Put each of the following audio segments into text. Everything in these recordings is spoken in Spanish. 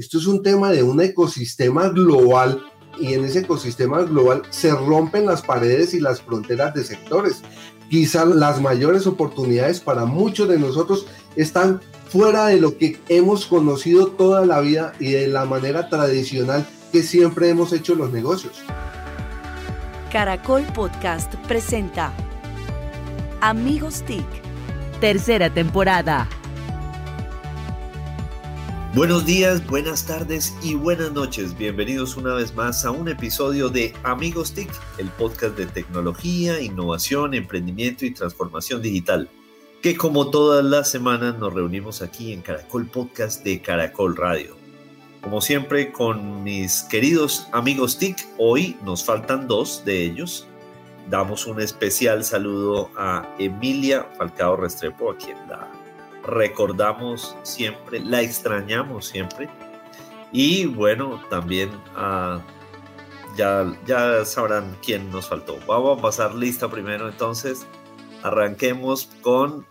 Esto es un tema de un ecosistema global y en ese ecosistema global se rompen las paredes y las fronteras de sectores. Quizás las mayores oportunidades para muchos de nosotros están fuera de lo que hemos conocido toda la vida y de la manera tradicional que siempre hemos hecho los negocios. Caracol Podcast presenta Amigos TIC, tercera temporada. Buenos días, buenas tardes y buenas noches. Bienvenidos una vez más a un episodio de Amigos TIC, el podcast de tecnología, innovación, emprendimiento y transformación digital, que como todas las semanas nos reunimos aquí en Caracol Podcast de Caracol Radio. Como siempre con mis queridos amigos TIC, hoy nos faltan dos de ellos. Damos un especial saludo a Emilia Falcao Restrepo, a quien la recordamos siempre, la extrañamos siempre. Y bueno, también ah, ya, ya sabrán quién nos faltó. Vamos a pasar lista primero entonces. Arranquemos con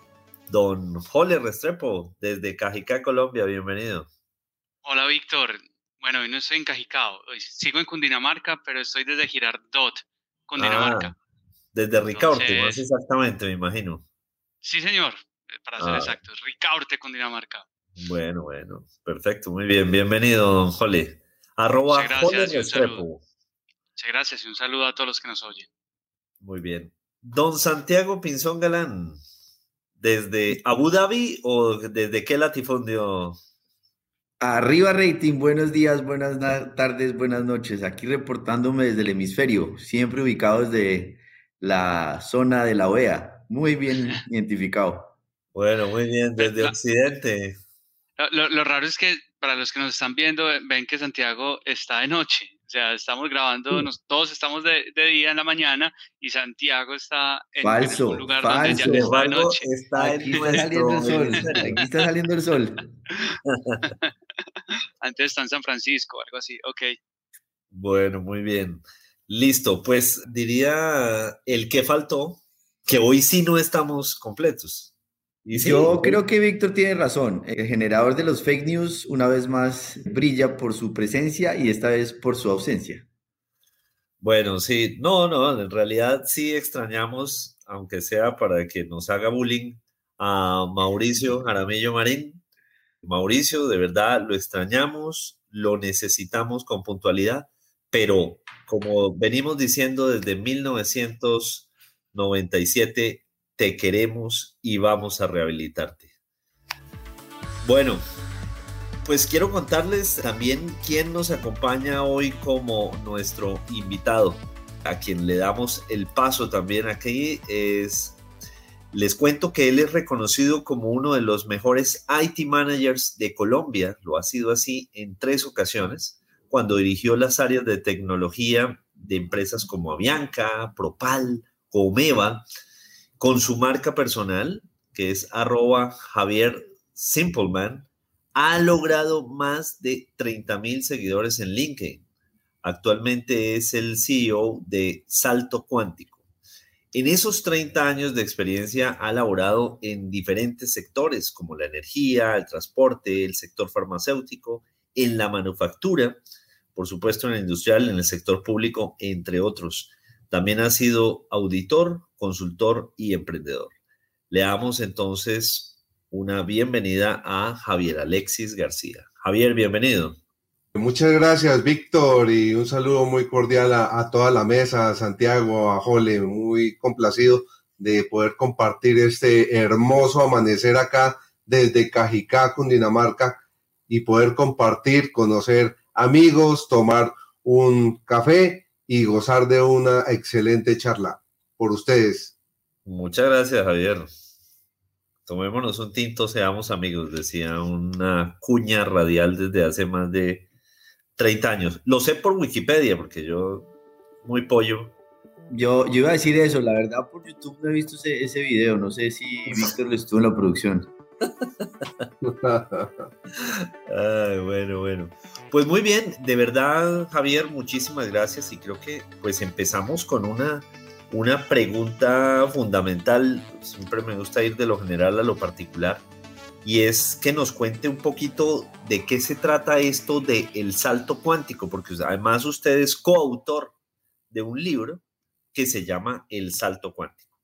don Jole Restrepo desde Cajicá, Colombia. Bienvenido. Hola, Víctor. Bueno, hoy no estoy en Cajicao. Sigo en Cundinamarca, pero estoy desde Girardot, Cundinamarca. Ah, desde Ricaurte, más exactamente, me imagino. Sí, señor para ser ah. exactos. Ricaurte con Dinamarca. Bueno, bueno, perfecto, muy bien. Bienvenido, don Jole. Arroba gracias, Muchas gracias y un saludo a todos los que nos oyen. Muy bien. Don Santiago Pinzón Galán, ¿desde Abu Dhabi o desde qué latifundio? Arriba rating, buenos días, buenas tardes, buenas noches. Aquí reportándome desde el hemisferio, siempre ubicado desde la zona de la OEA. Muy bien identificado. Bueno, muy bien, desde Occidente. Lo, raro es que para los que nos están viendo, ven que Santiago está de noche. O sea, estamos grabando, todos estamos de, día en la mañana y Santiago está en, falso, un lugar donde ya está de noche. Está Aquí está saliendo el sol. Aquí está saliendo el sol. Antes está en San Francisco, algo así. Ok. Bueno, muy bien. Listo, pues diría el que faltó, que hoy sí no estamos completos. Yo creo que Víctor tiene razón. El generador de los fake news, una vez más, brilla por su presencia y esta vez por su ausencia. Bueno, sí, no, no, en realidad sí extrañamos, aunque sea para que nos haga bullying, a Mauricio Jaramillo Marín. Mauricio, de verdad, lo extrañamos, lo necesitamos con puntualidad, pero como venimos diciendo desde 1997, te queremos y vamos a rehabilitarte. Bueno, pues quiero contarles también quién nos acompaña hoy como nuestro invitado, a quien le damos el paso también aquí es les cuento que él es reconocido como uno de los mejores IT managers de Colombia, lo ha sido así en tres ocasiones, cuando dirigió las áreas de tecnología de empresas como Avianca, Propal, Comeva, con su marca personal, que es arroba Javier Simpleman, ha logrado más de 30 mil seguidores en LinkedIn. Actualmente es el CEO de Salto Cuántico. En esos 30 años de experiencia ha laborado en diferentes sectores como la energía, el transporte, el sector farmacéutico, en la manufactura, por supuesto en el industrial, en el sector público, entre otros. También ha sido auditor, consultor y emprendedor. Le damos entonces una bienvenida a Javier Alexis García. Javier, bienvenido. Muchas gracias, Víctor, y un saludo muy cordial a, toda la mesa, a Santiago, a Jole, muy complacido de poder compartir este hermoso amanecer acá desde Cajicá, Cundinamarca, y poder compartir, conocer amigos, tomar un café y gozar de una excelente charla por ustedes. Muchas gracias, Javier. Tomémonos un tinto, seamos amigos, decía una cuña radial desde hace más de 30 años. Lo sé por Wikipedia, porque yo, muy pollo. Yo, yo iba a decir eso, la verdad por YouTube no he visto ese, ese video, no sé si Víctor lo estuvo en la producción. Ay, bueno, bueno. Pues muy bien, de verdad, Javier, muchísimas gracias y creo que pues empezamos con una, una pregunta fundamental. Siempre me gusta ir de lo general a lo particular. y es que nos cuente un poquito de qué se trata esto de el salto cuántico, porque además usted es coautor de un libro que se llama El salto cuántico.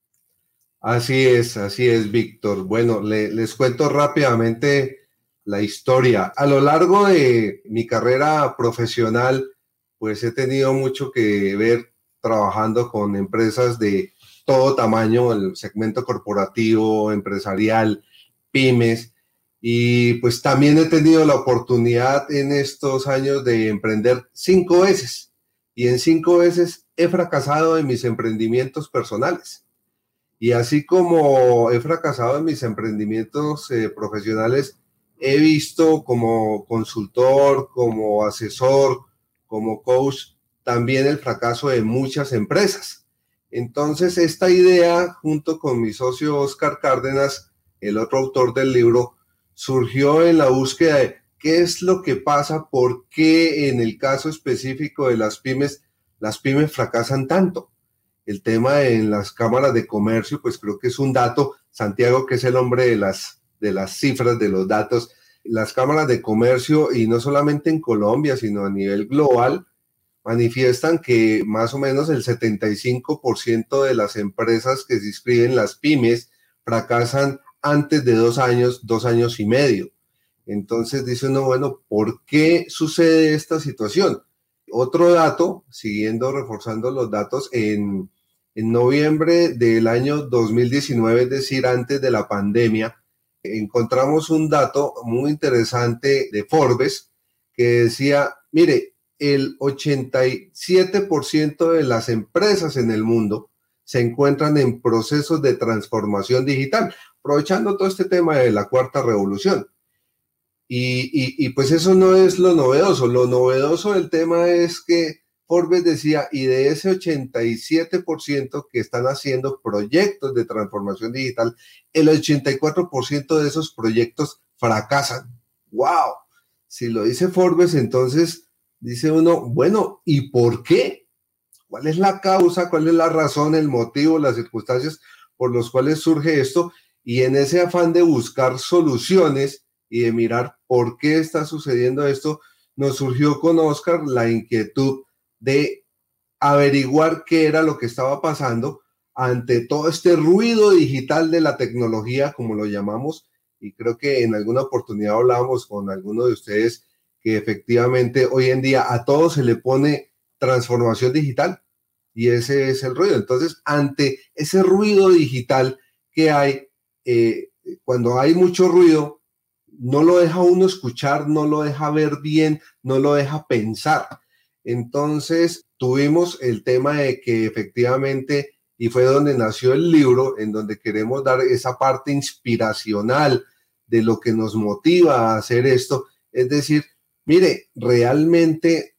Así es, así es, Víctor. Bueno, les cuento rápidamente la historia. A lo largo de mi carrera profesional, pues he tenido mucho que ver trabajando con empresas de todo tamaño, el segmento corporativo, empresarial, pymes. Y pues también he tenido la oportunidad en estos años de emprender cinco veces. Y en cinco veces he fracasado en mis emprendimientos personales. Y así como he fracasado en mis emprendimientos eh, profesionales, he visto como consultor, como asesor, como coach, también el fracaso de muchas empresas. Entonces, esta idea, junto con mi socio Oscar Cárdenas, el otro autor del libro, surgió en la búsqueda de qué es lo que pasa, por qué en el caso específico de las pymes, las pymes fracasan tanto. El tema en las cámaras de comercio, pues creo que es un dato, Santiago, que es el hombre de las, de las cifras, de los datos, las cámaras de comercio, y no solamente en Colombia, sino a nivel global, manifiestan que más o menos el 75% de las empresas que se inscriben, las pymes, fracasan antes de dos años, dos años y medio. Entonces dice uno, bueno, ¿por qué sucede esta situación? Otro dato, siguiendo reforzando los datos, en, en noviembre del año 2019, es decir, antes de la pandemia, encontramos un dato muy interesante de Forbes que decía, mire, el 87% de las empresas en el mundo se encuentran en procesos de transformación digital, aprovechando todo este tema de la cuarta revolución. Y, pues eso no es lo novedoso, lo novedoso del tema es que Forbes decía, y de ese 87% que están haciendo proyectos de transformación digital, el 84% de esos proyectos fracasan. ¡Wow! Si lo dice Forbes, entonces dice uno, bueno, ¿y por qué? ¿Cuál es la causa? ¿Cuál es la razón, el motivo, las circunstancias por los cuales surge esto? Y en ese afán de buscar soluciones y de mirar por qué está sucediendo esto, nos surgió con Oscar la inquietud de averiguar qué era lo que estaba pasando ante todo este ruido digital de la tecnología, como lo llamamos, y creo que en alguna oportunidad hablábamos con alguno de ustedes que efectivamente hoy en día a todo se le pone transformación digital y ese es el ruido. Entonces, ante ese ruido digital que hay, eh, cuando hay mucho ruido, no lo deja uno escuchar, no lo deja ver bien, no lo deja pensar. Entonces, tuvimos el tema de que efectivamente, y fue donde nació el libro, en donde queremos dar esa parte inspiracional de lo que nos motiva a hacer esto, es decir, Mire, realmente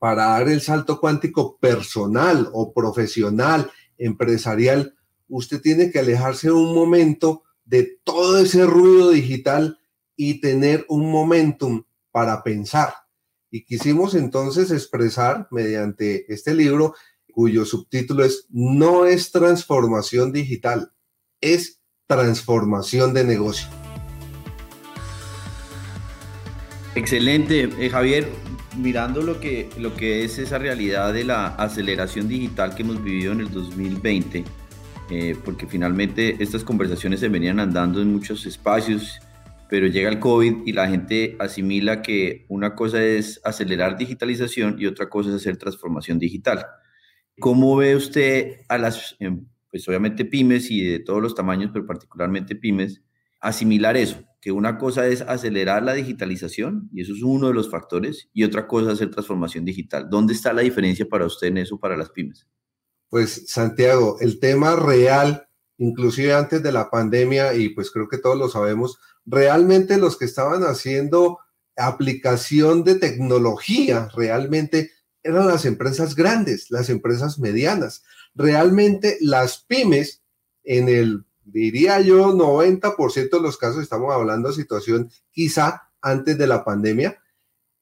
para dar el salto cuántico personal o profesional, empresarial, usted tiene que alejarse un momento de todo ese ruido digital y tener un momentum para pensar. Y quisimos entonces expresar mediante este libro, cuyo subtítulo es No es transformación digital, es transformación de negocio. Excelente, eh, Javier. Mirando lo que, lo que es esa realidad de la aceleración digital que hemos vivido en el 2020, eh, porque finalmente estas conversaciones se venían andando en muchos espacios, pero llega el COVID y la gente asimila que una cosa es acelerar digitalización y otra cosa es hacer transformación digital. ¿Cómo ve usted a las, em, pues obviamente pymes y de todos los tamaños, pero particularmente pymes, asimilar eso? Que una cosa es acelerar la digitalización, y eso es uno de los factores, y otra cosa es hacer transformación digital. ¿Dónde está la diferencia para usted en eso, para las pymes? Pues Santiago, el tema real, inclusive antes de la pandemia, y pues creo que todos lo sabemos, realmente los que estaban haciendo aplicación de tecnología, realmente eran las empresas grandes, las empresas medianas. Realmente las pymes en el diría yo, 90% de los casos, estamos hablando de situación quizá antes de la pandemia,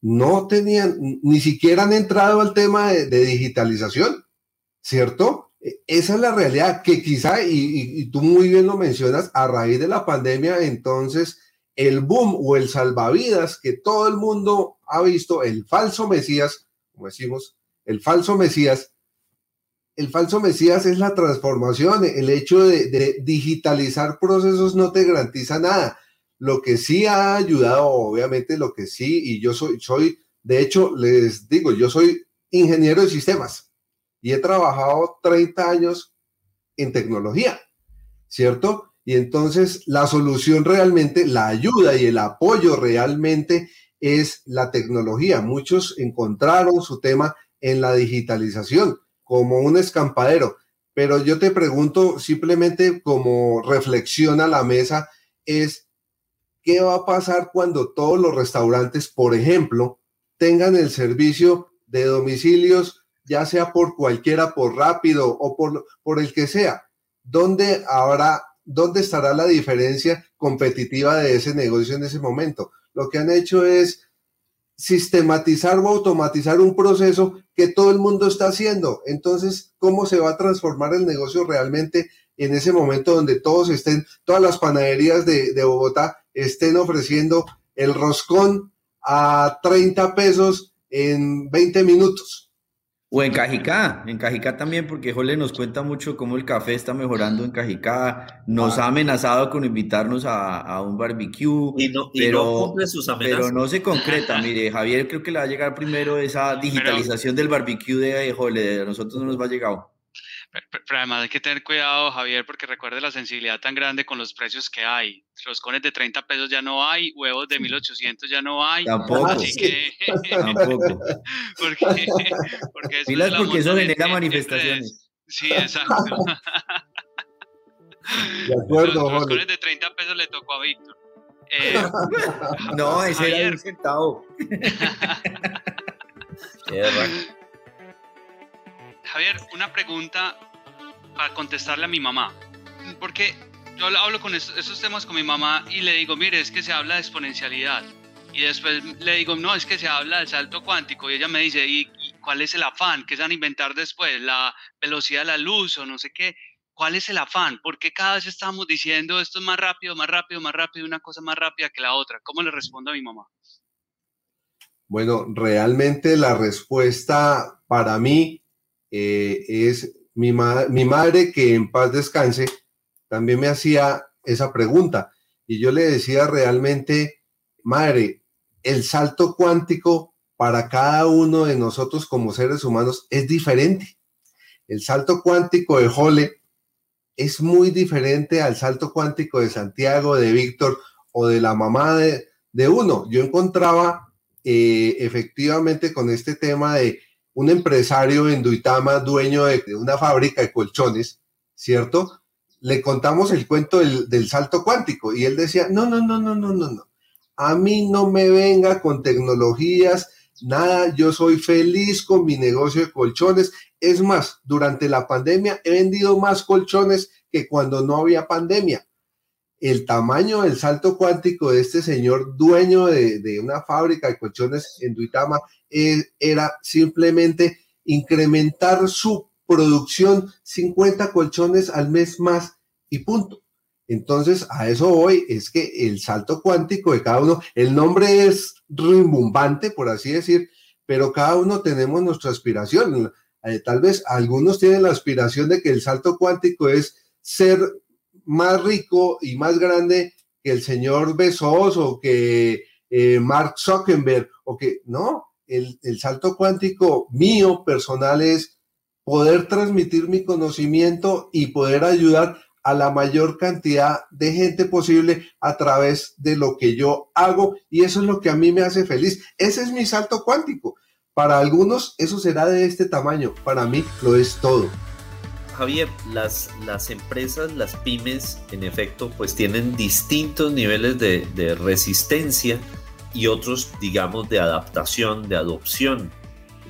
no tenían, ni siquiera han entrado al tema de, digitalización, ¿cierto? E, esa es la realidad que quizá, y, tú muy bien lo mencionas, a raíz de la pandemia, entonces el boom o el salvavidas que todo el mundo ha visto, el falso Mesías, como decimos, el falso Mesías, el falso Mesías es la transformación, el hecho de, digitalizar procesos no te garantiza nada. Lo que sí ha ayudado, obviamente, lo que sí, y yo soy, soy, de hecho, les digo, yo soy ingeniero de sistemas y he trabajado 30 años en tecnología, ¿cierto? Y entonces la solución realmente, la ayuda y el apoyo realmente es la tecnología. Muchos encontraron su tema en la digitalización como un escampadero, pero yo te pregunto simplemente como reflexión a la mesa es, ¿qué va a pasar cuando todos los restaurantes, por ejemplo, tengan el servicio de domicilios, ya sea por cualquiera, por rápido o por, por el que sea? ¿Dónde habrá ¿dónde estará la diferencia competitiva de ese negocio en ese momento? Lo que han hecho es sistematizar o automatizar un proceso que todo el mundo está haciendo. Entonces, ¿cómo se va a transformar el negocio realmente en ese momento donde todos estén, todas las panaderías de, de Bogotá estén ofreciendo el roscón a 30 pesos en 20 minutos? O en Cajicá, en Cajicá también, porque Jole nos cuenta mucho cómo el café está mejorando en Cajicá, nos ha amenazado con invitarnos a, un barbecue, y no, pero, cumple sus amenazas. pero no se concreta. Mire, Javier creo que le va a llegar primero esa digitalización del barbecue de Jole, a nosotros no nos va a llegar. Pero, además hay que tener cuidado, Javier, porque recuerde la sensibilidad tan grande con los precios que hay. Los cones de 30 pesos ya no hay, huevos de 1800 ya no hay. Tampoco. Así que. Tampoco. porque, porque eso, Pilas porque eso genera manifestaciones. Sí, exacto. De acuerdo, los, los cones de 30 pesos le tocó a Víctor. Eh, no, ese Javier. era un centavo. Javier, una pregunta para contestarle a mi mamá. Porque yo hablo con estos, estos temas con mi mamá y le digo, mire, es que se habla de exponencialidad. Y después le digo, no, es que se habla del salto cuántico. Y ella me dice, ¿y, y cuál es el afán? ¿Qué se van a inventar después? ¿La velocidad de la luz o no sé qué? ¿Cuál es el afán? ¿Por qué cada vez estamos diciendo esto es más rápido, más rápido, más rápido, una cosa más rápida que la otra? ¿Cómo le respondo a mi mamá? Bueno, realmente la respuesta para mí eh, es mi, ma- mi madre, que en paz descanse, también me hacía esa pregunta. Y yo le decía realmente, madre, el salto cuántico para cada uno de nosotros como seres humanos es diferente. El salto cuántico de Jole es muy diferente al salto cuántico de Santiago, de Víctor o de la mamá de, de uno. Yo encontraba eh, efectivamente con este tema de un empresario en Duitama, dueño de, una fábrica de colchones, ¿cierto? Le contamos el cuento del, del salto cuántico y él decía, no, no, no, no, no, no, no. A mí no me venga con tecnologías, nada, yo soy feliz con mi negocio de colchones. Es más, durante la pandemia he vendido más colchones que cuando no había pandemia. El tamaño del salto cuántico de este señor dueño de, de una fábrica de colchones en Duitama era simplemente incrementar su producción 50 colchones al mes más y punto. Entonces, a eso voy, es que el salto cuántico de cada uno, el nombre es rimbombante, por así decir, pero cada uno tenemos nuestra aspiración. Eh, tal vez algunos tienen la aspiración de que el salto cuántico es ser más rico y más grande que el señor Bezos o que eh, Mark Zuckerberg o que no, el, el salto cuántico mío personal es poder transmitir mi conocimiento y poder ayudar a la mayor cantidad de gente posible a través de lo que yo hago y eso es lo que a mí me hace feliz. Ese es mi salto cuántico. Para algunos eso será de este tamaño, para mí lo es todo. Javier, las, las empresas, las pymes, en efecto, pues tienen distintos niveles de, resistencia y otros, digamos, de adaptación, de adopción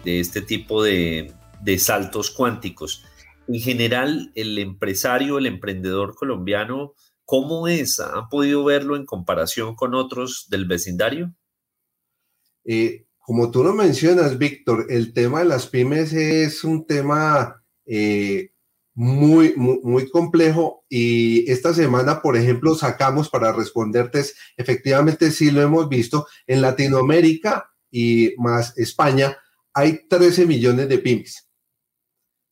de este tipo de, de saltos cuánticos. En general, el empresario, el emprendedor colombiano, ¿cómo es? ¿Han podido verlo en comparación con otros del vecindario? Eh, como tú lo mencionas, Víctor, el tema de las pymes es un tema eh, muy, muy, complejo y esta semana, por ejemplo, sacamos para responderte, efectivamente sí lo hemos visto, en Latinoamérica y más España hay 13 millones de pymes,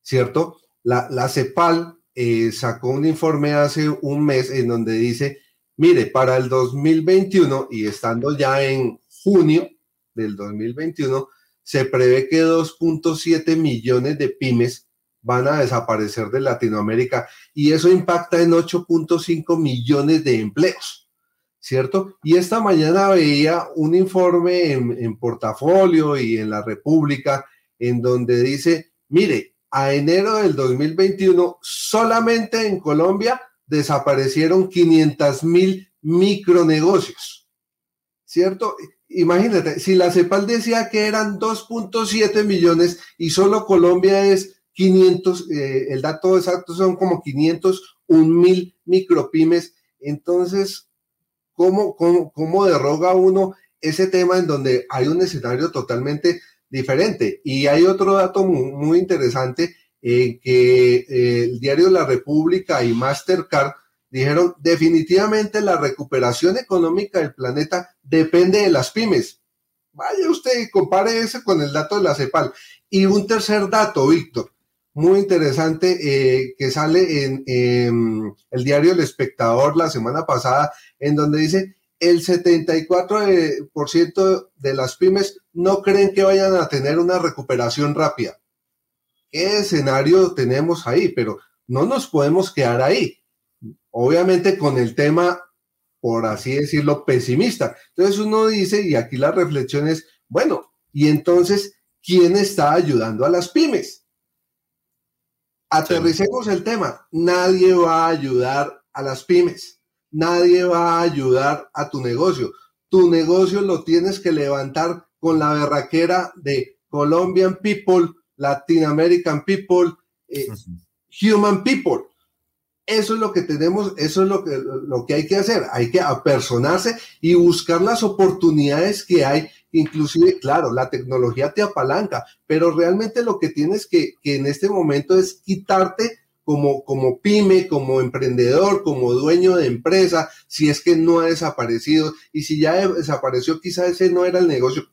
¿cierto? La, la CEPAL eh, sacó un informe hace un mes en donde dice, mire, para el 2021 y estando ya en junio del 2021, se prevé que 2.7 millones de pymes van a desaparecer de Latinoamérica y eso impacta en 8.5 millones de empleos, ¿cierto? Y esta mañana veía un informe en, portafolio y en la República en donde dice, mire, a enero del 2021 solamente en Colombia desaparecieron 500 mil micronegocios, ¿cierto? Imagínate, si la CEPAL decía que eran 2.7 millones y solo Colombia es 500, eh, el dato exacto son como 501 mil micropymes. Entonces, ¿cómo, cómo, cómo derroga uno ese tema en donde hay un escenario totalmente diferente? Y hay otro dato muy, interesante en que eh, el diario La República y Mastercard dijeron definitivamente la recuperación económica del planeta depende de las pymes. Vaya usted y compare eso con el dato de la CEPAL. Y un tercer dato, Víctor muy interesante eh, que sale en, el diario El Espectador la semana pasada, en donde dice el 74% de las pymes no creen que vayan a tener una recuperación rápida. ¿Qué escenario tenemos ahí? Pero no nos podemos quedar ahí. Obviamente con el tema, por así decirlo, pesimista. Entonces uno dice, y aquí la reflexión es, bueno, y entonces, ¿quién está ayudando a las pymes? Aterricemos el tema. Nadie va a ayudar a las pymes. Nadie va a ayudar a tu negocio. Tu negocio lo tienes que levantar con la berraquera de Colombian people, Latin American people, eh, human people. Eso es lo que tenemos, eso es lo que, lo que hay que hacer. Hay que apersonarse y buscar las oportunidades que hay inclusive, claro, la tecnología te apalanca, pero realmente lo que tienes que, que en este momento es quitarte como, como pyme, como emprendedor, como dueño de empresa, si es que no ha desaparecido y si ya desapareció, quizá ese no era el negocio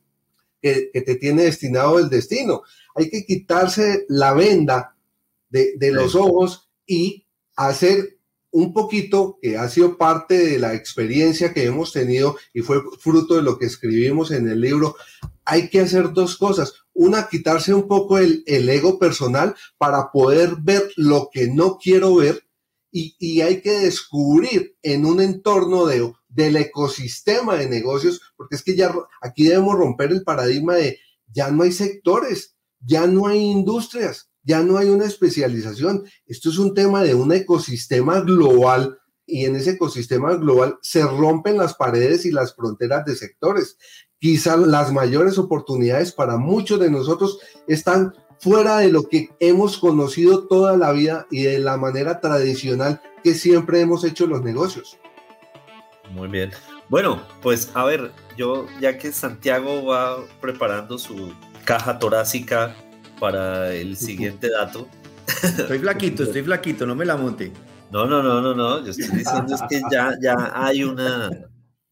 que, que te tiene destinado el destino. Hay que quitarse la venda de, de los ojos y hacer un poquito que ha sido parte de la experiencia que hemos tenido y fue fruto de lo que escribimos en el libro, hay que hacer dos cosas. Una, quitarse un poco el, ego personal para poder ver lo que no quiero ver y, hay que descubrir en un entorno de, del ecosistema de negocios, porque es que ya aquí debemos romper el paradigma de ya no hay sectores, ya no hay industrias, ya no hay una especialización. Esto es un tema de un ecosistema global y en ese ecosistema global se rompen las paredes y las fronteras de sectores. Quizás las mayores oportunidades para muchos de nosotros están fuera de lo que hemos conocido toda la vida y de la manera tradicional que siempre hemos hecho los negocios. Muy bien. Bueno, pues a ver, yo ya que Santiago va preparando su caja torácica para el siguiente dato. Estoy flaquito, estoy flaquito, no me la monte. No, no, no, no, no. Yo estoy diciendo es que ya, ya hay una,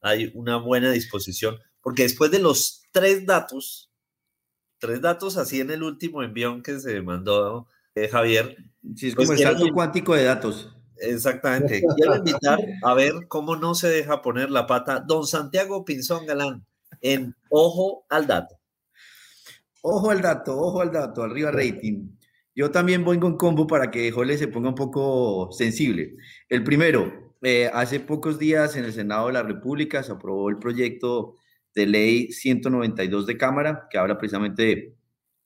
hay una buena disposición, porque después de los tres datos, tres datos así en el último envión que se mandó eh, Javier. Sí, es pues como el salto cuántico de datos. Exactamente. Quiero invitar a ver cómo no se deja poner la pata don Santiago Pinzón Galán en Ojo al Dato. Ojo al dato, ojo al dato, arriba rating. Yo también voy con combo para que Jole se ponga un poco sensible. El primero, eh, hace pocos días en el Senado de la República se aprobó el proyecto de ley 192 de Cámara, que habla precisamente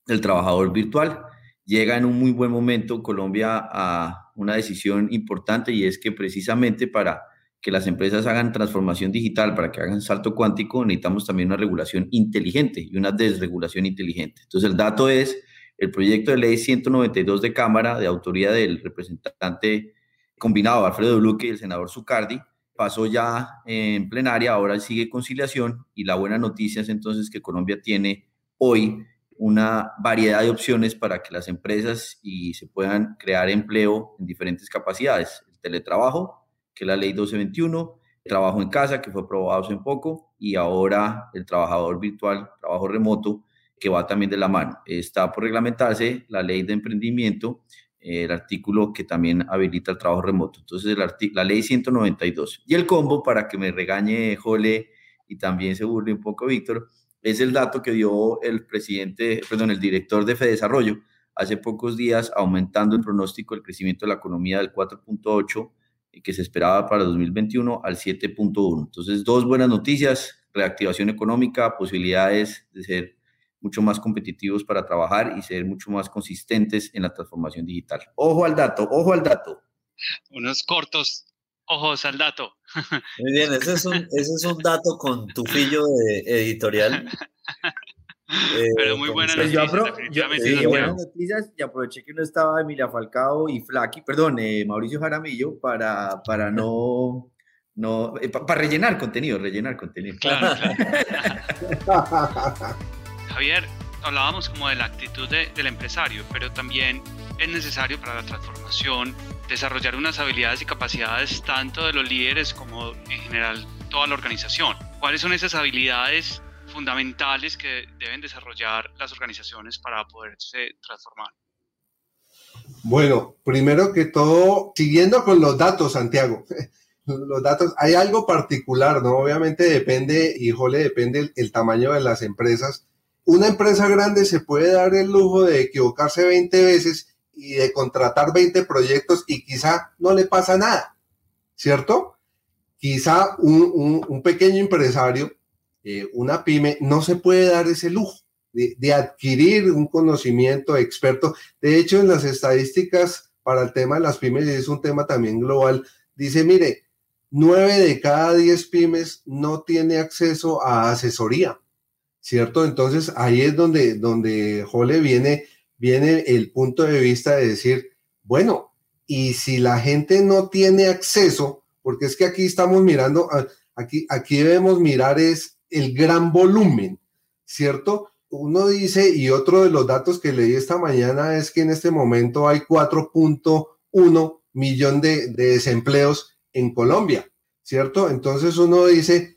del trabajador virtual. Llega en un muy buen momento Colombia a una decisión importante y es que precisamente para que las empresas hagan transformación digital, para que hagan salto cuántico, necesitamos también una regulación inteligente y una desregulación inteligente. Entonces, el dato es el proyecto de ley 192 de Cámara, de autoría del representante combinado Alfredo Luque y el senador Zucardi, pasó ya en plenaria, ahora sigue conciliación y la buena noticia es entonces que Colombia tiene hoy una variedad de opciones para que las empresas y se puedan crear empleo en diferentes capacidades. El teletrabajo, que es la ley 1221, el trabajo en casa, que fue aprobado hace poco, y ahora el trabajador virtual, trabajo remoto, que va también de la mano. Está por reglamentarse la ley de emprendimiento, el artículo que también habilita el trabajo remoto. Entonces, la ley 192. Y el combo, para que me regañe Jole y también se burle un poco Víctor, es el dato que dio el presidente, perdón, el director de Fedesarrollo hace pocos días, aumentando el pronóstico del crecimiento de la economía del 4.8 que se esperaba para 2021 al 7.1. Entonces, dos buenas noticias, reactivación económica, posibilidades de ser mucho más competitivos para trabajar y ser mucho más consistentes en la transformación digital. Ojo al dato, ojo al dato. Unos cortos ojos al dato. Muy bien, ese es un, ese es un dato con tufillo de editorial. Pero muy buena pues noticia, buenas noticias y aproveché que no estaba Emilia Falcao y Flaky, perdón, eh, Mauricio Jaramillo para, para no, no eh, para rellenar contenido, rellenar contenido. Claro, Javier, hablábamos como de la actitud del empresario, pero también es necesario para la transformación desarrollar unas habilidades y capacidades tanto de los líderes como en general toda la organización. ¿Cuáles son esas habilidades fundamentales que deben desarrollar las organizaciones para poderse transformar? Bueno, primero que todo, siguiendo con los datos, Santiago, los datos, hay algo particular, ¿no? Obviamente depende, híjole, depende el, tamaño de las empresas. Una empresa grande se puede dar el lujo de equivocarse 20 veces y de contratar 20 proyectos y quizá no le pasa nada, ¿cierto? Quizá un, un pequeño empresario eh, una pyme no se puede dar ese lujo de, adquirir un conocimiento experto. De hecho, en las estadísticas para el tema de las pymes, y es un tema también global, dice, mire, nueve de cada diez pymes no tiene acceso a asesoría, ¿cierto? Entonces ahí es donde, donde Jole viene, viene el punto de vista de decir, bueno, y si la gente no tiene acceso, porque es que aquí estamos mirando, aquí, aquí debemos mirar es el gran volumen, ¿cierto? Uno dice, y otro de los datos que leí esta mañana es que en este momento hay 4.1 millón de, desempleos en Colombia, ¿cierto? Entonces uno dice,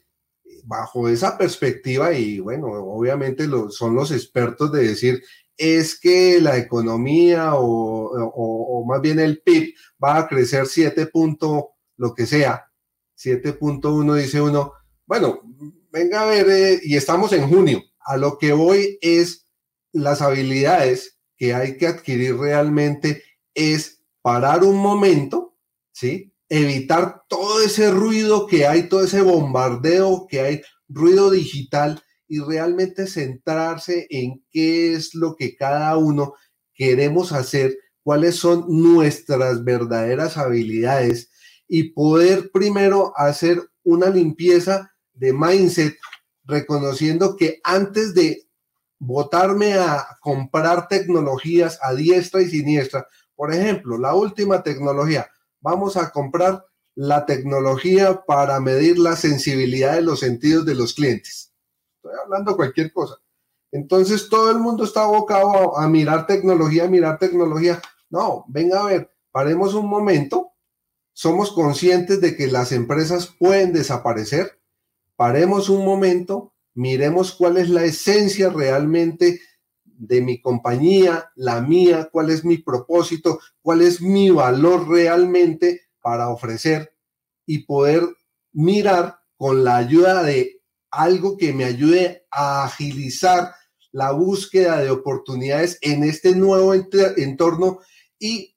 bajo esa perspectiva, y bueno, obviamente son los expertos de decir, es que la economía o, o, más bien el PIB va a crecer 7 lo que sea, 7.1 dice uno, bueno, venga a ver, y estamos en junio. A lo que voy es las habilidades que hay que adquirir realmente es parar un momento, ¿sí? Evitar todo ese ruido que hay, todo ese bombardeo que hay, ruido digital y realmente centrarse en qué es lo que cada uno queremos hacer, cuáles son nuestras verdaderas habilidades y poder primero hacer una limpieza de mindset, reconociendo que antes de votarme a comprar tecnologías a diestra y siniestra, por ejemplo, la última tecnología, vamos a comprar la tecnología para medir la sensibilidad de los sentidos de los clientes. Estoy hablando cualquier cosa. Entonces todo el mundo está abocado a, mirar tecnología, mirar tecnología. No, venga a ver, paremos un momento. Somos conscientes de que las empresas pueden desaparecer, paremos un momento, miremos cuál es la esencia realmente de mi compañía, la mía, cuál es mi propósito, cuál es mi valor realmente para ofrecer y poder mirar con la ayuda de algo que me ayude a agilizar la búsqueda de oportunidades en este nuevo entorno y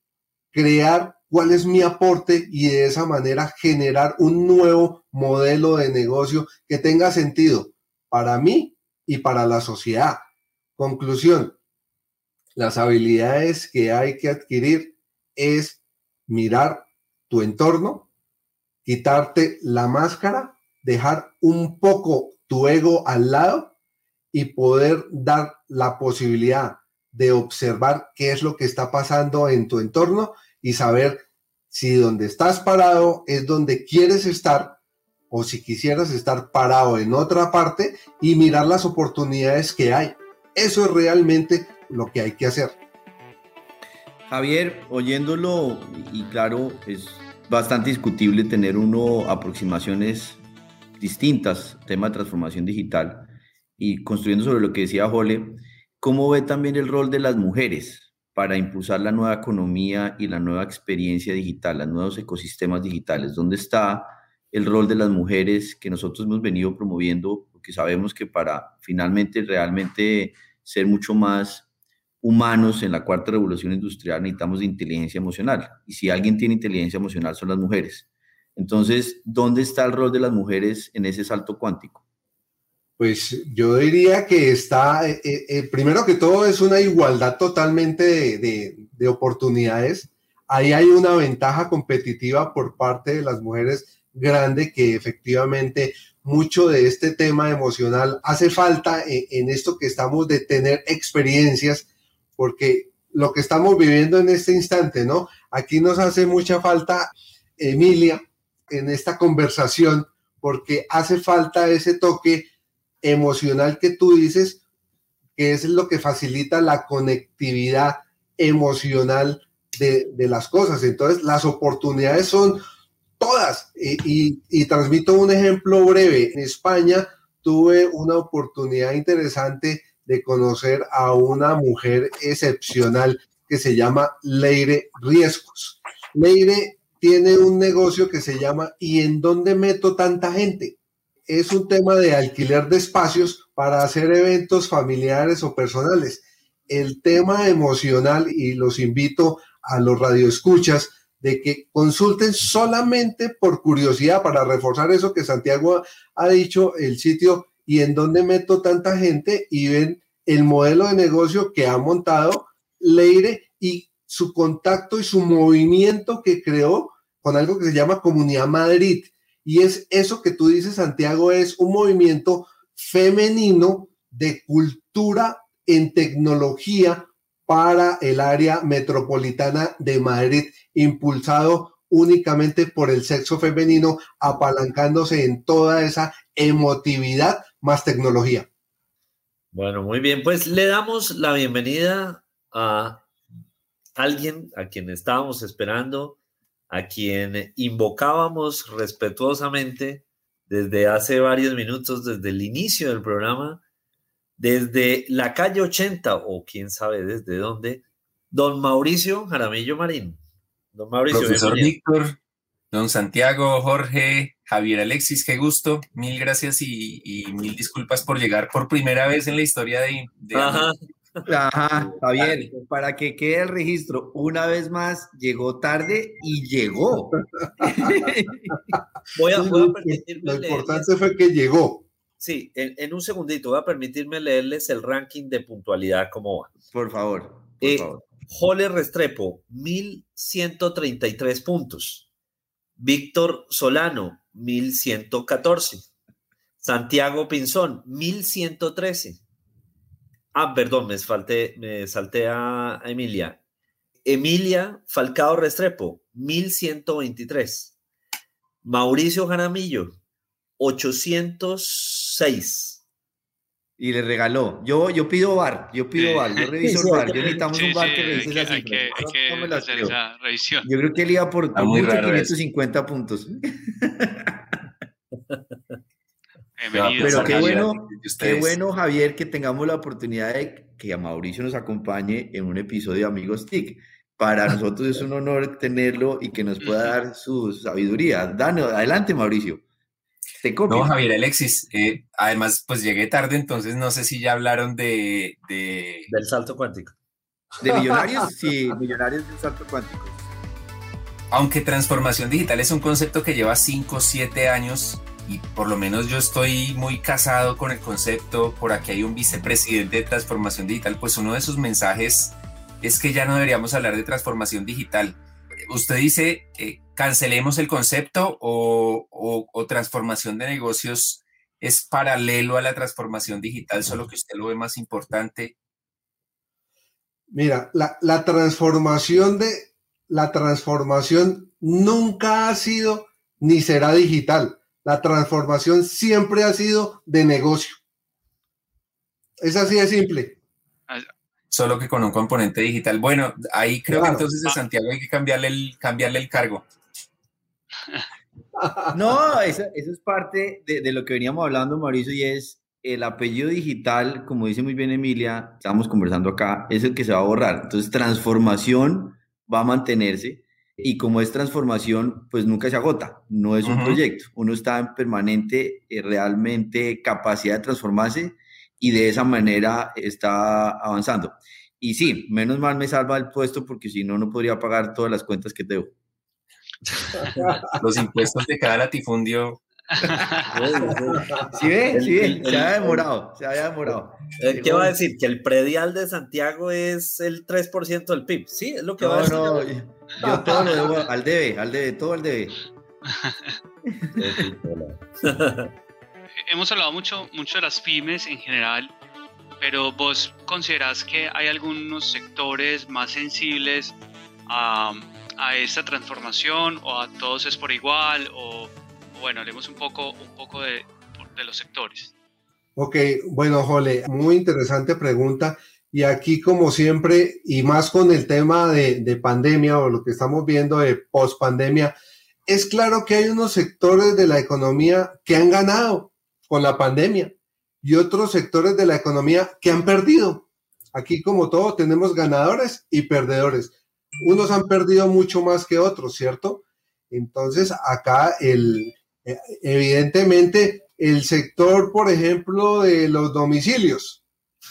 crear cuál es mi aporte y de esa manera generar un nuevo modelo de negocio que tenga sentido para mí y para la sociedad. Conclusión, las habilidades que hay que adquirir es mirar tu entorno, quitarte la máscara, dejar un poco tu ego al lado y poder dar la posibilidad de observar qué es lo que está pasando en tu entorno y saber si donde estás parado es donde quieres estar o si quisieras estar parado en otra parte y mirar las oportunidades que hay. Eso es realmente lo que hay que hacer. Javier, oyéndolo, y claro, es bastante discutible tener uno aproximaciones distintas, tema de transformación digital, y construyendo sobre lo que decía Jole, ¿cómo ve también el rol de las mujeres para impulsar la nueva economía y la nueva experiencia digital, los nuevos ecosistemas digitales? ¿Dónde está el rol de las mujeres que nosotros hemos venido promoviendo? Porque sabemos que para finalmente realmente ser mucho más humanos en la cuarta revolución industrial necesitamos inteligencia emocional. Y si alguien tiene inteligencia emocional son las mujeres. Entonces, ¿dónde está el rol de las mujeres en ese salto cuántico? Pues yo diría que está, eh, eh, eh, primero que todo, es una igualdad totalmente de, oportunidades. Ahí hay una ventaja competitiva por parte de las mujeres grande que efectivamente mucho de este tema emocional hace falta en, esto que estamos de tener experiencias, porque lo que estamos viviendo en este instante, ¿no? Aquí nos hace mucha falta, Emilia, en esta conversación, porque hace falta ese toque emocional que tú dices, que es lo que facilita la conectividad emocional de, las cosas. Entonces, las oportunidades son todas. Y, y, transmito un ejemplo breve. En España tuve una oportunidad interesante de conocer a una mujer excepcional que se llama Leire Riesgos. Leire tiene un negocio que se llama ¿Y en dónde meto tanta gente? Es un tema de alquiler de espacios para hacer eventos familiares o personales. El tema emocional, y los invito a los radioescuchas, de que consulten solamente por curiosidad para reforzar eso que Santiago ha dicho, el sitio y en dónde meto tanta gente y ven el modelo de negocio que ha montado Leire y su contacto y su movimiento que creó con algo que se llama Comunidad Madrid y es eso que tú dices, Santiago, es un movimiento femenino de cultura en tecnología para el área metropolitana de Madrid, impulsado únicamente por el sexo femenino, apalancándose en toda esa emotividad más tecnología. Bueno, muy bien, pues le damos la bienvenida a alguien a quien estábamos esperando, a quien invocábamos respetuosamente desde hace varios minutos, desde el inicio del programa, desde la calle 80 o quién sabe desde dónde, don Mauricio Jaramillo Marín. Don Mauricio. Profesor Víctor, don Santiago, Jorge, Javier Alexis, qué gusto. Mil gracias y, mil disculpas por llegar por primera vez en la historia de, Ajá, está bien. Para que quede el registro, una vez más, llegó tarde y llegó. voy a, permitirme Lo importante fue que llegó. Sí, en, un segundito, voy a permitirme leerles el ranking de puntualidad, cómo va. Por favor. Por eh, Jole Restrepo, 1133 puntos. Víctor Solano, 1114. Santiago Pinzón, 1113. Ah, perdón, me, falté, me salté a, Emilia. Emilia Falcao Restrepo, 1123. Mauricio Jaramillo, 806. Y le regaló. Yo, yo pido bar, yo pido bar, yo reviso el bar. Yo necesitamos un bar que revise esa Hay que, hacer esa revisión. Yo creo que él iba por 550 puntos. Pero qué bueno, qué bueno, Javier, que tengamos la oportunidad de que a Mauricio nos acompañe en un episodio de Amigos TIC. Para nosotros es un honor tenerlo y que nos pueda dar su sabiduría. Dano, adelante, Mauricio. Te No, Javier Alexis, eh, además, pues llegué tarde, entonces no sé si ya hablaron de, Del salto cuántico. ¿De millonarios? sí, millonarios del salto cuántico. Aunque transformación digital es un concepto que lleva 5 o 7 años y por lo menos yo estoy muy casado con el concepto, por aquí hay un vicepresidente de transformación digital, pues uno de sus mensajes es que ya no deberíamos hablar de transformación digital. Usted dice, eh, cancelemos el concepto o, transformación de negocios es paralelo a la transformación digital, solo que usted lo ve más importante. Mira, la, la transformación de la transformación nunca ha sido ni será digital la transformación siempre ha sido de negocio. Es así de simple. Solo que con un componente digital. Bueno, ahí creo que entonces a Santiago hay que cambiarle el, cambiarle el cargo. No, eso, es parte de, de, lo que veníamos hablando, Mauricio, y es el apellido digital, como dice muy bien Emilia, estamos conversando acá, es el que se va a borrar. Entonces, transformación va a mantenerse y como es transformación, pues nunca se agota, no es un proyecto. Uno está en permanente, eh, realmente capacidad de transformarse y de esa manera está avanzando. Y sí, menos mal me salva el puesto porque si no, no podría pagar todas las cuentas que debo. Los impuestos de cada latifundio sí, ve, sí, se ha demorado, se había demorado. Eh, ¿Qué va a decir? Que el predial de Santiago es el 3% del PIB. Sí, es lo que va a decir. No, yo todo lo debo al debe, al debe, todo al debe. Hemos hablado mucho, mucho de las pymes en general, pero vos considerás que hay algunos sectores más sensibles a, a esta transformación o a todos es por igual o bueno, hablemos un poco, un poco de, de los sectores. Ok, bueno, Jole, muy interesante pregunta. Y aquí, como siempre, y más con el tema de, de pandemia o lo que estamos viendo de post pandemia, es claro que hay unos sectores de la economía que han ganado con la pandemia y otros sectores de la economía que han perdido. Aquí, como todo, tenemos ganadores y perdedores. Unos han perdido mucho más que otros, ¿cierto? Entonces, acá el, evidentemente el sector, por ejemplo, de los domicilios,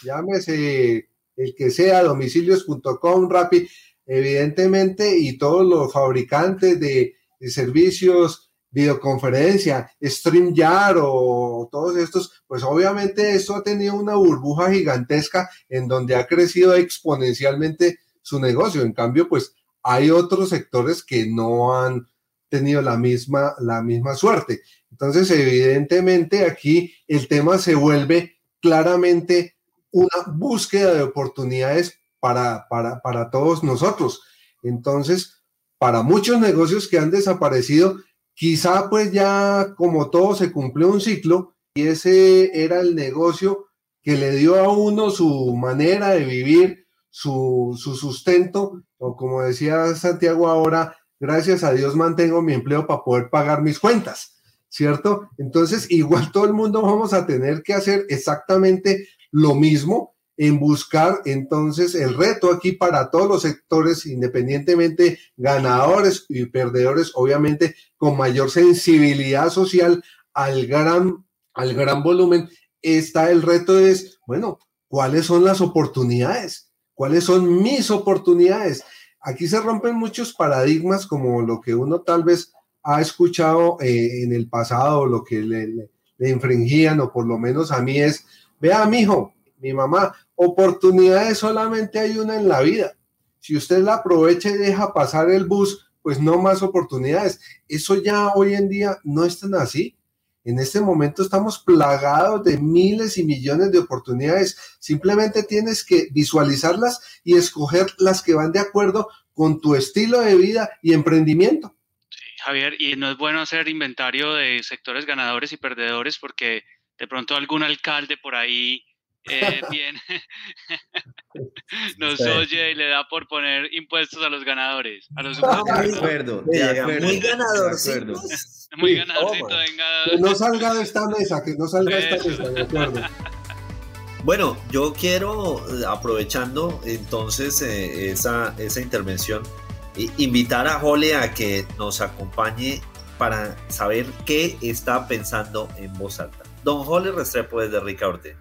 llámese el que sea, domicilios.com, Rappi, evidentemente, y todos los fabricantes de, servicios, videoconferencia, StreamYard o todos estos, pues obviamente esto ha tenido una burbuja gigantesca en donde ha crecido exponencialmente su negocio. En cambio, pues hay otros sectores que no han tenido la misma, la misma suerte. Entonces, evidentemente aquí el tema se vuelve claramente una búsqueda de oportunidades para, para, para todos nosotros. Entonces, para muchos negocios que han desaparecido, quizá pues ya como todo se cumplió un ciclo y ese era el negocio que le dio a uno su manera de vivir, su, su sustento, o como decía Santiago ahora, gracias a Dios mantengo mi empleo para poder pagar mis cuentas, ¿cierto? Entonces, igual todo el mundo vamos a tener que hacer exactamente lo mismo en buscar entonces el reto aquí para todos los sectores, independientemente ganadores y perdedores, obviamente con mayor sensibilidad social al gran, al gran volumen, está el reto es, bueno, ¿cuáles son las oportunidades? ¿Cuáles son mis oportunidades? Aquí se rompen muchos paradigmas como lo que uno tal vez ha escuchado eh, en el pasado, lo que le, infringían, o por lo menos a mí es, vea, mijo, mi mamá, oportunidades solamente hay una en la vida. Si usted la aprovecha y deja pasar el bus, pues no más oportunidades. Eso ya hoy en día no es tan así. En este momento estamos plagados de miles y millones de oportunidades. Simplemente tienes que visualizarlas y escoger las que van de acuerdo con tu estilo de vida y emprendimiento. Sí, Javier, y no es bueno hacer inventario de sectores ganadores y perdedores porque de pronto algún alcalde por ahí eh, bien nos oye y le da por poner impuestos a los ganadores. A los de acuerdo, de acuerdo. Muy ganadorcito. Muy ganadorcito, venga. Que no salga de esta mesa, que no salga de esta mesa, de acuerdo. Bueno, yo quiero, aprovechando entonces eh, esa, esa intervención, invitar a Jole a que nos acompañe para saber qué está pensando en voz alta. Don Jole Restrepo desde Ricaurte.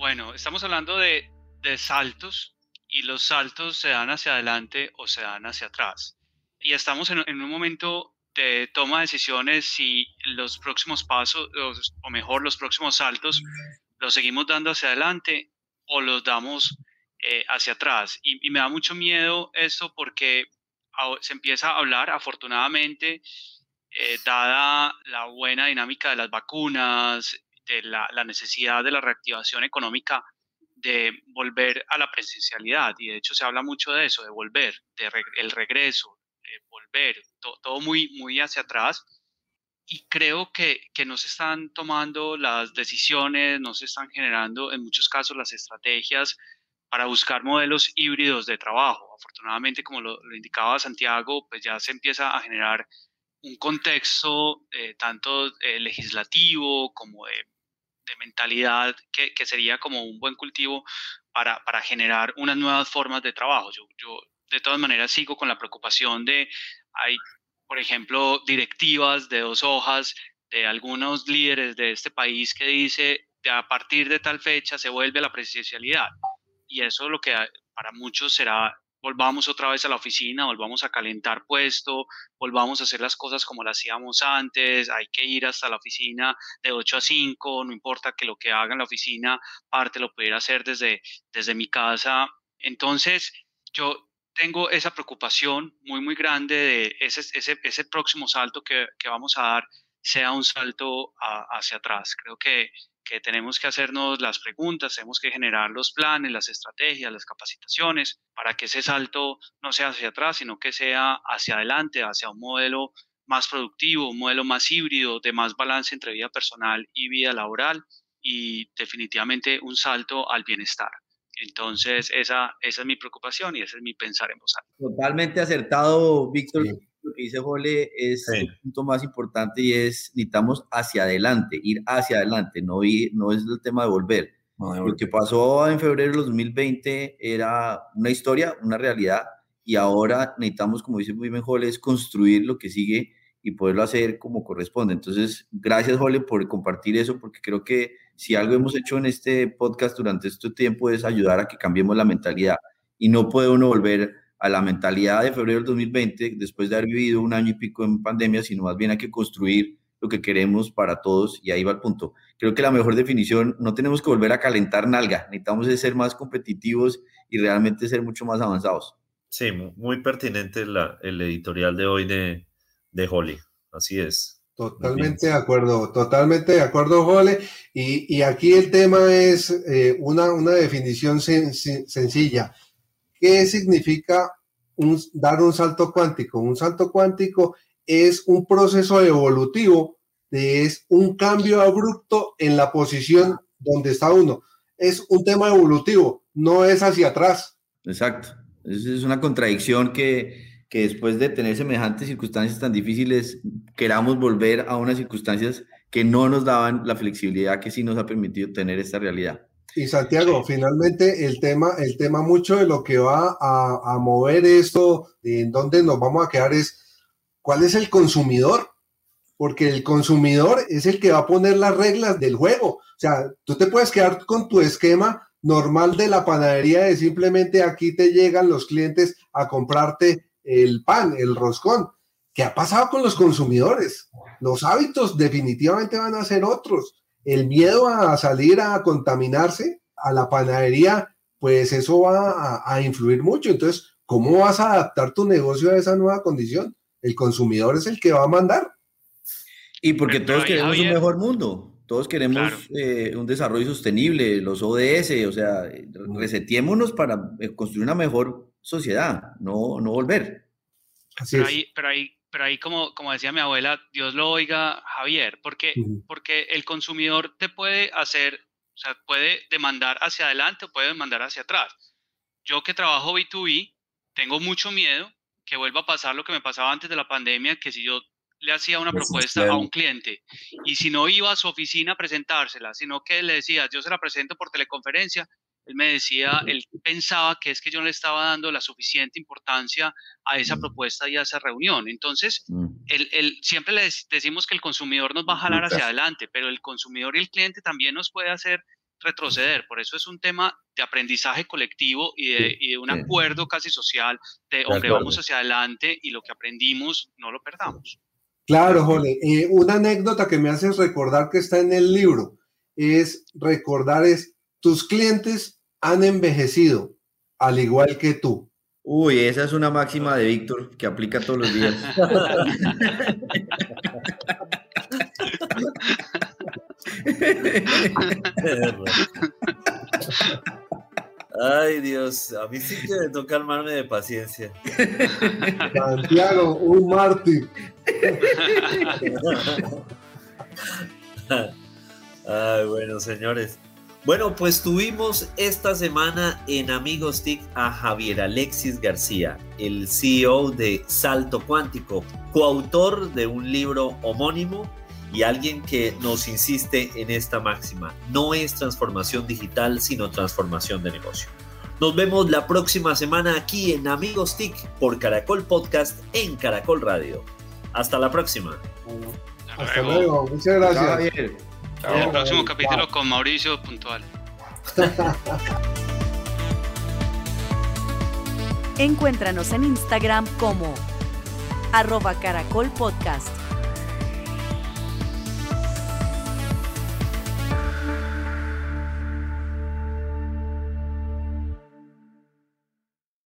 Bueno, estamos hablando de, saltos y los saltos se dan hacia adelante o se dan hacia atrás. Y estamos en, un momento de toma de decisiones si los próximos pasos, o mejor, los próximos saltos, los seguimos dando hacia adelante o los damos eh, hacia atrás. Y, me da mucho miedo esto porque se empieza a hablar, afortunadamente, eh, dada la buena dinámica de las vacunas, la, necesidad de la reactivación económica de volver a la presencialidad. Y de hecho se habla mucho de eso, de volver, de el regreso, de volver, todo muy, muy hacia atrás. Y creo que, que no se están tomando las decisiones, no se están generando en muchos casos las estrategias para buscar modelos híbridos de trabajo. Afortunadamente, como lo, indicaba Santiago, pues ya se empieza a generar un contexto eh, tanto eh, legislativo como de, mentalidad que, que, sería como un buen cultivo para, para generar unas nuevas formas de trabajo. Yo, yo de todas maneras sigo con la preocupación de, hay, por ejemplo, directivas de dos hojas de algunos líderes de este país que dice, de a partir de tal fecha se vuelve la presencialidad y eso lo que para muchos será volvamos otra vez a la oficina, volvamos a calentar puesto, volvamos a hacer las cosas como las hacíamos antes, hay que ir hasta la oficina de 8 a 5, no importa que lo que haga en la oficina, parte lo pudiera hacer desde, desde mi casa. Entonces, yo tengo esa preocupación muy, muy grande de ese, ese, ese próximo salto que, que, vamos a dar sea un salto hacia atrás. Creo que que tenemos que hacernos las preguntas, tenemos que generar los planes, las estrategias, las capacitaciones, para que ese salto no sea hacia atrás, sino que sea hacia adelante, hacia un modelo más productivo, un modelo más híbrido, de más balance entre vida personal y vida laboral y definitivamente un salto al bienestar. Entonces, esa, esa es mi preocupación y ese es mi pensar en voz Totalmente acertado, Víctor lo que dice Jole es el punto más importante y es necesitamos hacia adelante, ir hacia adelante, no, ir, no es el tema de volver. lo que pasó en febrero de 2020 era una historia, una realidad, y ahora necesitamos, como dice muy bien Jole, es construir lo que sigue y poderlo hacer como corresponde. Entonces, gracias Jole por compartir eso, porque creo que si algo hemos hecho en este podcast durante este tiempo es ayudar a que cambiemos la mentalidad y no puede uno volver a la mentalidad de febrero del 2020, después de haber vivido un año y pico en pandemia, sino más bien hay que construir lo que queremos para todos y ahí va el punto. Creo que la mejor definición, no tenemos que volver a calentar nalga, necesitamos ser más competitivos y realmente ser mucho más avanzados. Sí, muy pertinente la, el editorial de hoy de, de Holly, así es. Totalmente de acuerdo, totalmente de acuerdo, Jole. Y, y aquí el tema es eh, una, una definición sencilla. ¿Qué significa dar un salto cuántico? Un salto cuántico es un proceso evolutivo, es un cambio abrupto en la posición donde está uno. Es un tema evolutivo, no es hacia atrás. Exacto. Es una contradicción que, que después de tener semejantes circunstancias tan difíciles, queramos volver a unas circunstancias que no nos daban la flexibilidad que sí nos ha permitido tener esta realidad. Y Santiago, finalmente el tema, el tema mucho de lo que va a, mover esto, en dónde nos vamos a quedar es cuál es el consumidor, porque el consumidor es el que va a poner las reglas del juego. O sea, tú te puedes quedar con tu esquema normal de la panadería de simplemente aquí te llegan los clientes a comprarte el pan, el roscón. ¿Qué ha pasado con los consumidores? Los hábitos definitivamente van a ser otros el miedo a salir a contaminarse a la panadería, pues eso va a, influir mucho. Entonces, ¿cómo vas a adaptar tu negocio a esa nueva condición? El consumidor es el que va a mandar. Y porque todos queremos un mejor mundo, todos queremos eh, un desarrollo sostenible, los ODS, o sea, resetiémonos para eh, construir una mejor sociedad, no, no volver. pero, pero ahí pero ahí como, como decía mi abuela, Dios lo oiga, Javier, porque, porque el consumidor te puede hacer, o sea, puede demandar hacia adelante o puede demandar hacia atrás. Yo que trabajo B2B, tengo mucho miedo que vuelva a pasar lo que me pasaba antes de la pandemia, que si yo le hacía una propuesta a un cliente y si no iba a su oficina a presentársela, sino que le decía, yo se la presento por teleconferencia, él me decía, él pensaba que es que yo no le estaba dando la suficiente importancia a esa mm. propuesta y a esa reunión. Entonces, mm. él, siempre le decimos que el consumidor nos va a jalar hacia adelante, pero el consumidor y el cliente también nos puede hacer retroceder. Por eso es un tema de aprendizaje colectivo y de, un acuerdo casi social de, hombre, vamos hacia adelante y lo que aprendimos no lo perdamos. Claro, Jole. Eh, una anécdota que me hace recordar que está en el libro es recordar es tus clientes han envejecido, al igual que tú. Uy, esa es una máxima de Víctor que aplica todos los días. Ay, Dios, a mí sí que me toca armarme de paciencia. Santiago, un mártir. Ay, bueno, señores. Bueno, pues tuvimos esta semana en Amigos TIC a Javier Alexis García, el CEO de Salto Cuántico, coautor de un libro homónimo y alguien que nos insiste en esta máxima. No es transformación digital, sino transformación de negocio. Nos vemos la próxima semana aquí en Amigos TIC por Caracol Podcast en Caracol Radio. Hasta la próxima. Hasta luego. Muchas gracias. En el próximo capítulo con Mauricio puntual. Encuéntranos en Instagram como arroba caracol podcast.